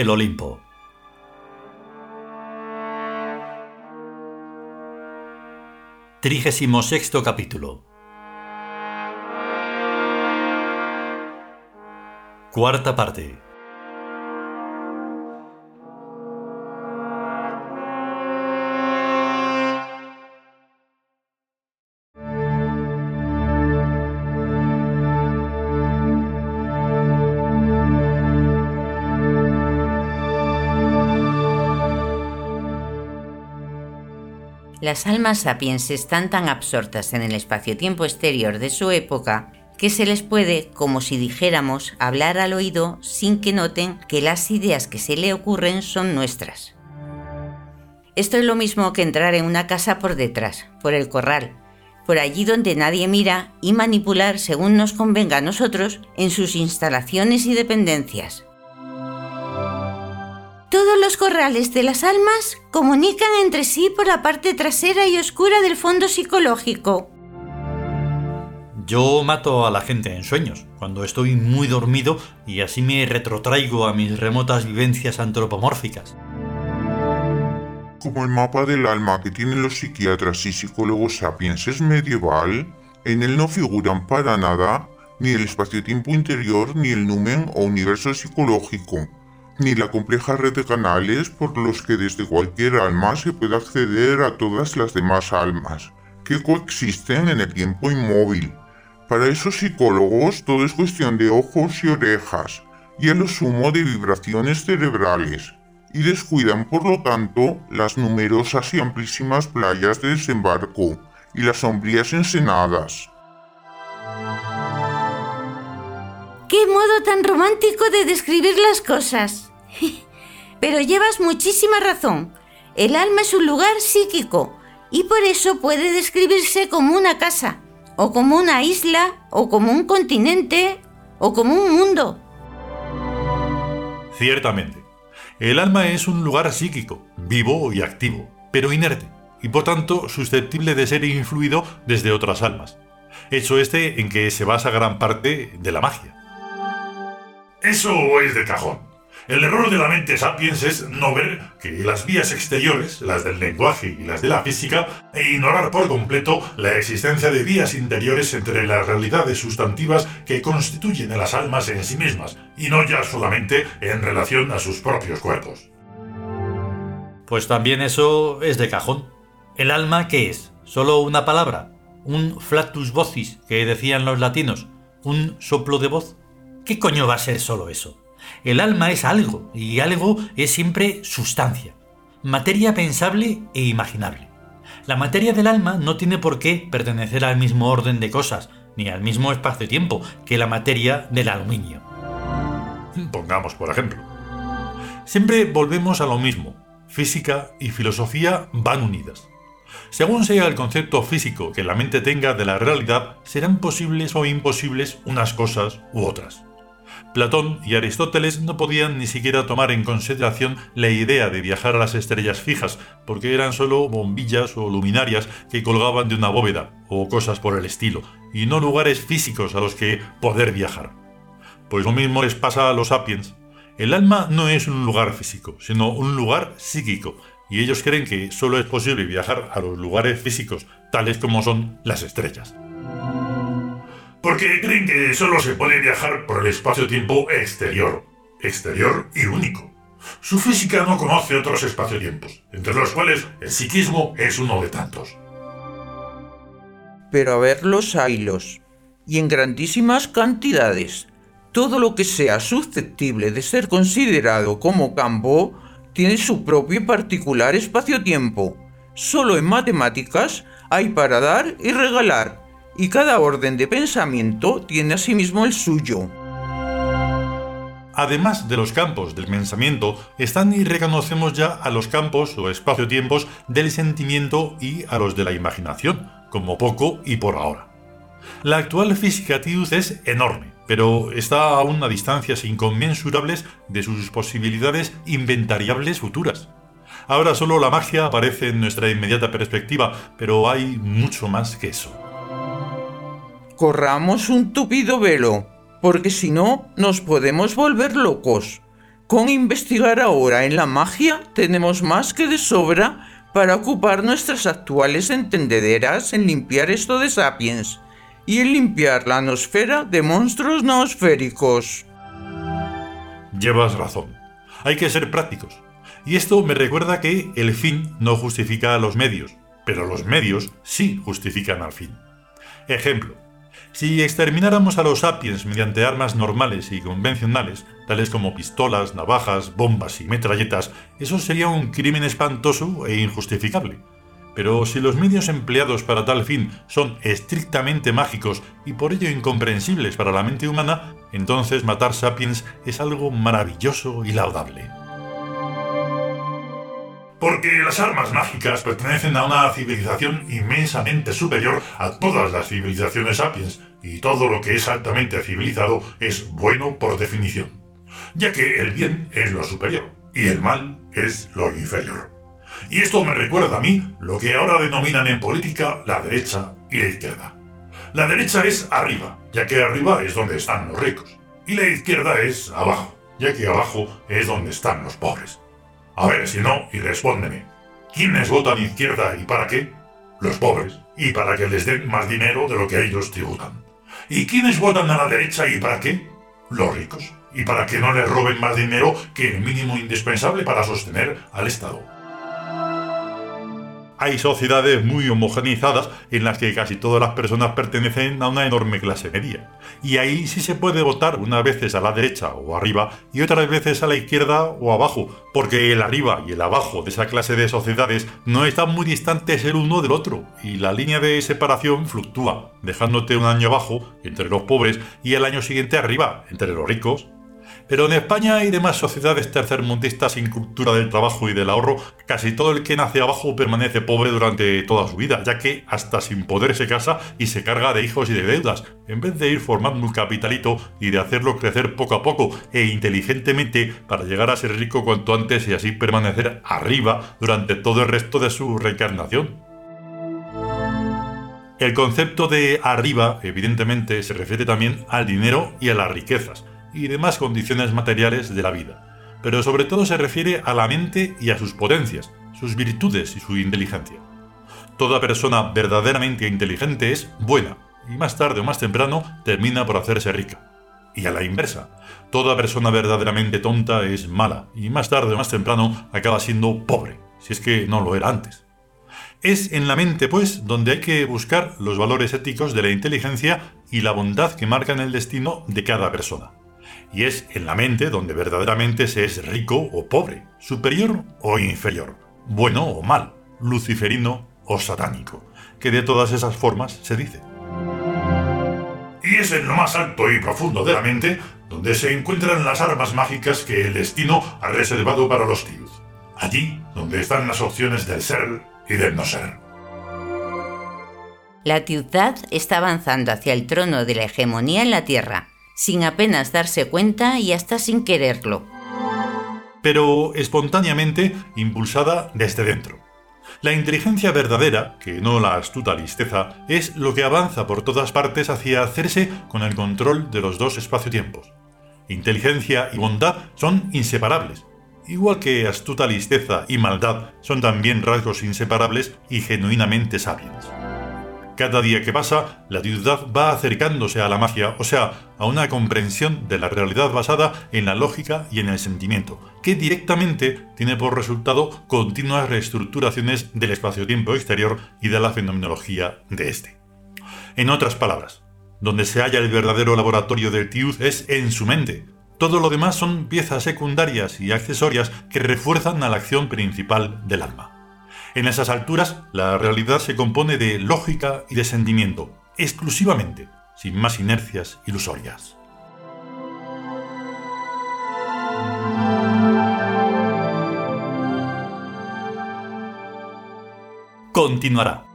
el Olimpo. Trigésimo sexto capítulo. Cuarta parte. Las almas sapiens están tan absortas en el espacio-tiempo exterior de su época que se les puede, como si dijéramos, hablar al oído sin que noten que las ideas que se le ocurren son nuestras. Esto es lo mismo que entrar en una casa por detrás, por el corral, por allí donde nadie mira y manipular según nos convenga a nosotros en sus instalaciones y dependencias. Todos los corrales de las almas comunican entre sí por la parte trasera y oscura del fondo psicológico. Yo mato a la gente en sueños, cuando estoy muy dormido y así me retrotraigo a mis remotas vivencias antropomórficas. Como el mapa del alma que tienen los psiquiatras y psicólogos sapiens es medieval, en él no figuran para nada ni el espacio-tiempo interior ni el numen o universo psicológico, ni la compleja red de canales por los que desde cualquier alma se puede acceder a todas las demás almas, que coexisten en el tiempo inmóvil. Para esos psicólogos todo es cuestión de ojos y orejas, y a lo sumo de vibraciones cerebrales, y descuidan por lo tanto las numerosas y amplísimas playas de desembarco y las sombrías ensenadas. ¡Qué modo tan romántico de describir las cosas! Pero llevas muchísima razón. El alma es un lugar psíquico y por eso puede describirse como una casa, o como una isla, o como un continente, o como un mundo. Ciertamente. El alma es un lugar psíquico, vivo y activo, pero inerte, y por tanto susceptible de ser influido desde otras almas. Hecho este en que se basa gran parte de la magia. Eso es de cajón. El error de la mente sapiens es no ver que las vías exteriores, las del lenguaje y las de la física, e ignorar por completo la existencia de vías interiores entre las realidades sustantivas que constituyen a las almas en sí mismas, y no ya solamente en relación a sus propios cuerpos. Pues también eso es de cajón. ¿El alma qué es? ¿Solo una palabra? ¿Un flatus vocis que decían los latinos? ¿Un soplo de voz? ¿Qué coño va a ser solo eso? El alma es algo, y algo es siempre sustancia, materia pensable e imaginable. La materia del alma no tiene por qué pertenecer al mismo orden de cosas, ni al mismo espacio-tiempo que la materia del aluminio. Pongamos por ejemplo. Siempre volvemos a lo mismo. Física y filosofía van unidas. Según sea el concepto físico que la mente tenga de la realidad, serán posibles o imposibles unas cosas u otras. Platón y Aristóteles no podían ni siquiera tomar en consideración la idea de viajar a las estrellas fijas, porque eran solo bombillas o luminarias que colgaban de una bóveda, o cosas por el estilo, y no lugares físicos a los que poder viajar. Pues lo mismo les pasa a los sapiens. El alma no es un lugar físico, sino un lugar psíquico, y ellos creen que solo es posible viajar a los lugares físicos, tales como son las estrellas porque creen que solo se puede viajar por el espacio-tiempo exterior, exterior y único. Su física no conoce otros espacio-tiempos, entre los cuales el psiquismo es uno de tantos. Pero a verlos haylos, y en grandísimas cantidades. Todo lo que sea susceptible de ser considerado como campo tiene su propio particular espacio-tiempo. Solo en matemáticas hay para dar y regalar y cada orden de pensamiento tiene asimismo el suyo. Además de los campos del pensamiento, están y reconocemos ya a los campos o espacio-tiempos del sentimiento y a los de la imaginación, como poco y por ahora. La actual física-tius es enorme, pero está a una distancias inconmensurables de sus posibilidades inventariables futuras. Ahora solo la magia aparece en nuestra inmediata perspectiva, pero hay mucho más que eso corramos un tupido velo, porque si no nos podemos volver locos. Con investigar ahora en la magia tenemos más que de sobra para ocupar nuestras actuales entendederas en limpiar esto de sapiens y en limpiar la nosfera de monstruos noosféricos. Llevas razón. Hay que ser prácticos. Y esto me recuerda que el fin no justifica a los medios, pero los medios sí justifican al fin. Ejemplo. Si extermináramos a los sapiens mediante armas normales y convencionales, tales como pistolas, navajas, bombas y metralletas, eso sería un crimen espantoso e injustificable. Pero si los medios empleados para tal fin son estrictamente mágicos y por ello incomprensibles para la mente humana, entonces matar sapiens es algo maravilloso y laudable. Porque las armas mágicas pertenecen a una civilización inmensamente superior a todas las civilizaciones sapiens, y todo lo que es altamente civilizado es bueno por definición, ya que el bien es lo superior y el mal es lo inferior. Y esto me recuerda a mí lo que ahora denominan en política la derecha y la izquierda. La derecha es arriba, ya que arriba es donde están los ricos, y la izquierda es abajo, ya que abajo es donde están los pobres. A ver si no, y respóndeme. ¿Quiénes votan izquierda y para qué? Los pobres, y para que les den más dinero de lo que ellos tributan. ¿Y quiénes votan a la derecha y para qué? Los ricos, y para que no les roben más dinero que el mínimo indispensable para sostener al Estado hay sociedades muy homogenizadas en las que casi todas las personas pertenecen a una enorme clase media. Y ahí sí se puede votar unas veces a la derecha o arriba y otras veces a la izquierda o abajo, porque el arriba y el abajo de esa clase de sociedades no están muy distantes el uno del otro, y la línea de separación fluctúa, dejándote un año abajo, entre los pobres, y el año siguiente arriba, entre los ricos. Pero en España y demás sociedades tercermundistas sin cultura del trabajo y del ahorro, casi todo el que nace abajo permanece pobre durante toda su vida, ya que hasta sin poder se casa y se carga de hijos y de deudas, en vez de ir formando un capitalito y de hacerlo crecer poco a poco e inteligentemente para llegar a ser rico cuanto antes y así permanecer arriba durante todo el resto de su reencarnación. El concepto de arriba, evidentemente, se refiere también al dinero y a las riquezas, y demás condiciones materiales de la vida, pero sobre todo se refiere a la mente y a sus potencias, sus virtudes y su inteligencia. Toda persona verdaderamente inteligente es buena, y más tarde o más temprano termina por hacerse rica. Y a la inversa, toda persona verdaderamente tonta es mala, y más tarde o más temprano acaba siendo pobre, si es que no lo era antes. Es en la mente, pues, donde hay que buscar los valores éticos de la inteligencia y la bondad que marcan el destino de cada persona y es en la mente donde verdaderamente se es rico o pobre, superior o inferior, bueno o mal, luciferino o satánico, que de todas esas formas se dice. Y es en lo más alto y profundo de la mente donde se encuentran las armas mágicas que el destino ha reservado para los tíos. Allí donde están las opciones del ser y del no ser. La ciudad está avanzando hacia el trono de la hegemonía en la Tierra sin apenas darse cuenta y hasta sin quererlo. Pero espontáneamente impulsada desde dentro. La inteligencia verdadera, que no la astuta listeza, es lo que avanza por todas partes hacia hacerse con el control de los dos espacio-tiempos. Inteligencia y bondad son inseparables, igual que astuta listeza y maldad son también rasgos inseparables y genuinamente sabios. Cada día que pasa, la ciudad va acercándose a la magia, o sea, a una comprensión de la realidad basada en la lógica y en el sentimiento, que directamente tiene por resultado continuas reestructuraciones del espacio-tiempo exterior y de la fenomenología de este. En otras palabras, donde se halla el verdadero laboratorio del Tiud es en su mente. Todo lo demás son piezas secundarias y accesorias que refuerzan a la acción principal del alma. En esas alturas, la realidad se compone de lógica y de sentimiento, exclusivamente, sin más inercias ilusorias. Continuará.